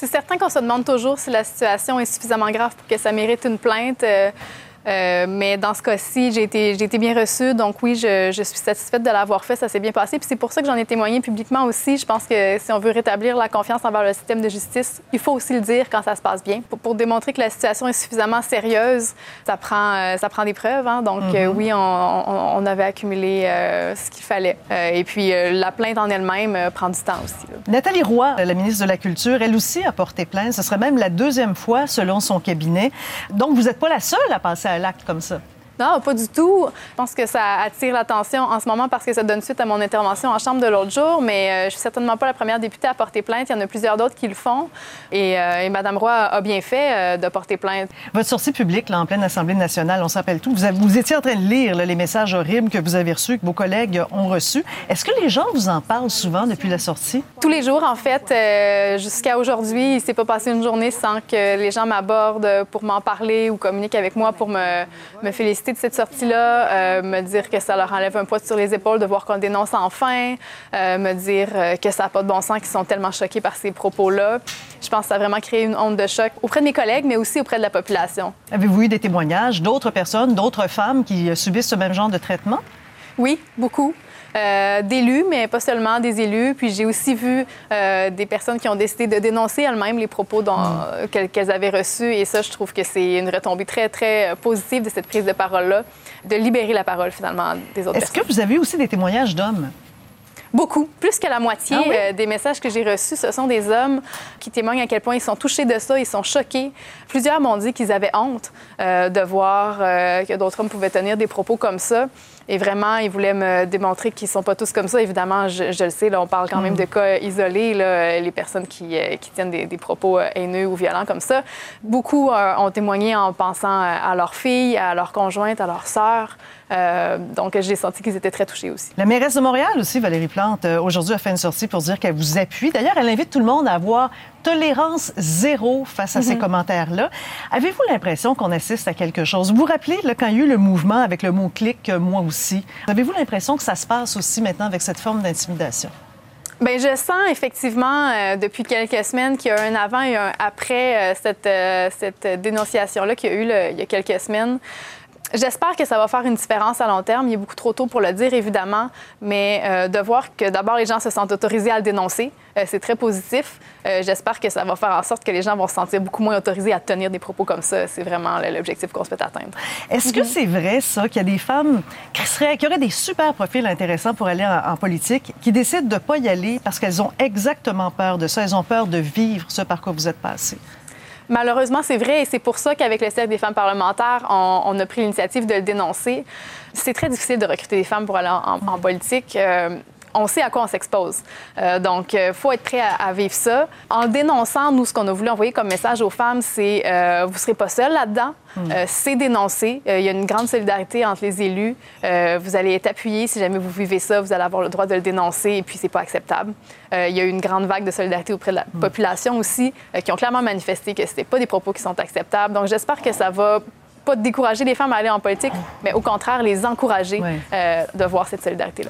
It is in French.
C'est certain qu'on se demande toujours si la situation est suffisamment grave pour que ça mérite une plainte. Euh, mais dans ce cas-ci, j'ai été, été, bien reçue. Donc oui, je, je suis satisfaite de l'avoir fait. Ça s'est bien passé. Puis c'est pour ça que j'en ai témoigné publiquement aussi. Je pense que si on veut rétablir la confiance envers le système de justice, il faut aussi le dire quand ça se passe bien. Pour, pour démontrer que la situation est suffisamment sérieuse, ça prend, euh, ça prend des preuves. Hein? Donc euh, mm-hmm. oui, on, on, avait accumulé ce qu'il fallait. et puis la plainte en elle-même prend du temps aussi. Nathalie Roy, la ministre de la Culture, elle aussi a porté plainte. Ce serait même la deuxième fois selon son cabinet. Donc vous n'êtes pas la seule à passer à l'acte comme ça. Non, pas du tout. Je pense que ça attire l'attention en ce moment parce que ça donne suite à mon intervention en Chambre de l'autre jour, mais euh, je suis certainement pas la première députée à porter plainte. Il y en a plusieurs d'autres qui le font. Et, euh, Mme Roy a bien fait euh, de porter plainte. Votre sortie publique, là, en pleine Assemblée nationale, on s'appelle tout. Vous, vous, étiez en train de lire les messages horribles que vous avez reçus, que vos collègues ont reçus. Est-ce que les gens vous en parlent souvent depuis la sortie? Tous les jours, en fait. Jusqu'à aujourd'hui, il s'est pas passé une journée sans que les gens m'abordent pour m'en parler ou communiquent avec moi pour me, me féliciter de cette sortie-là, euh, me dire que ça leur enlève un poids sur les épaules de voir qu'on dénonce enfin, euh, me dire euh, que ça n'a pas de bon sens, qu'ils sont tellement choqués par ces propos-là. Je pense que ça a vraiment créé une onde de choc auprès de mes collègues, mais aussi auprès de la population. Avez-vous eu des témoignages d'autres personnes, d'autres femmes qui subissent ce même genre de traitement? Oui, beaucoup. Euh, d'élus, mais pas seulement des élus. Puis j'ai aussi vu euh, des personnes qui ont décidé de dénoncer elles-mêmes les propos mm. qu'elles avaient reçus. Et ça, je trouve que c'est une retombée très, très positive de cette prise de parole-là, de libérer la parole finalement des autres Est-ce que vous avez aussi des témoignages d'hommes? Beaucoup. Plus que la moitié ah euh, des messages que j'ai reçus, ce sont des hommes qui témoignent à quel point ils sont touchés de ça, ils sont choqués. Plusieurs m'ont dit qu'ils avaient honte de voir que d'autres hommes pouvaient tenir des propos comme ça. Et vraiment, ils voulaient me démontrer qu'ils ne sont pas tous comme ça. Évidemment, je, le sais, là, on parle quand même mm. de cas isolés, là, les personnes qui, euh, qui tiennent des, propos euh, haineux ou violents comme ça. Beaucoup euh, ont témoigné en pensant à leur fille, à leur conjointe, à leur sœur. donc, j'ai senti qu'ils étaient très touchés aussi. La mairesse de Montréal aussi, Valérie Plante, aujourd'hui a fait une sortie pour dire qu'elle vous appuie. D'ailleurs, elle invite tout le monde à avoir tolérance zéro face à ces mhm. commentaires-là. Avez-vous l'impression qu'on assiste à quelque chose? Vous vous rappelez quand il y a eu le mouvement avec le mot-clic, euh, moi aussi, avez-vous l'impression que ça se passe aussi maintenant avec cette forme d'intimidation? Bien, je sens effectivement euh, depuis quelques semaines qu'il y a un avant et un après euh, cette, cette dénonciation-là qu'il y a eu il y a quelques semaines. J'espère que ça va faire une différence à long terme. Il est beaucoup trop tôt pour le dire, évidemment, mais euh, de voir que d'abord les gens se sentent autorisés à le dénoncer, euh, c'est très positif. Euh, j'espère que ça va faire en sorte que les gens vont se sentir beaucoup moins autorisés à tenir des propos comme ça. C'est vraiment l'objectif qu'on souhaite atteindre. Est-ce que mhm. c'est vrai, ça, qu'il y a des femmes qui, seraient, qui auraient des super profils intéressants pour aller en, en politique, qui décident de ne pas y aller parce qu'elles ont exactement peur de ça, elles ont peur de vivre ce par quoi vous êtes passé? Malheureusement, c'est vrai et c'est pour ça qu'avec le Cercle des femmes parlementaires, on, a pris l'initiative de le dénoncer. C'est très difficile de recruter des femmes pour aller en, politique. Euh, on sait à quoi on s'expose. Euh, donc, il euh, faut être prêt à, vivre ça. En dénonçant, nous, ce qu'on a voulu envoyer comme message aux femmes, c'est euh, vous ne serez pas seuls là-dedans. Hmm. c'est dénoncé. Il y a une grande solidarité entre les élus. vous allez être appuyés. Si jamais vous vivez ça, vous allez avoir le droit de le dénoncer et puis c'est pas acceptable. il y a eu une grande vague de solidarité auprès de la hmm. population aussi qui ont clairement manifesté que ce pas des propos qui sont acceptables. Donc, j'espère que ça va pas décourager les femmes à aller en politique, mais au contraire, les encourager de voir cette solidarité-là.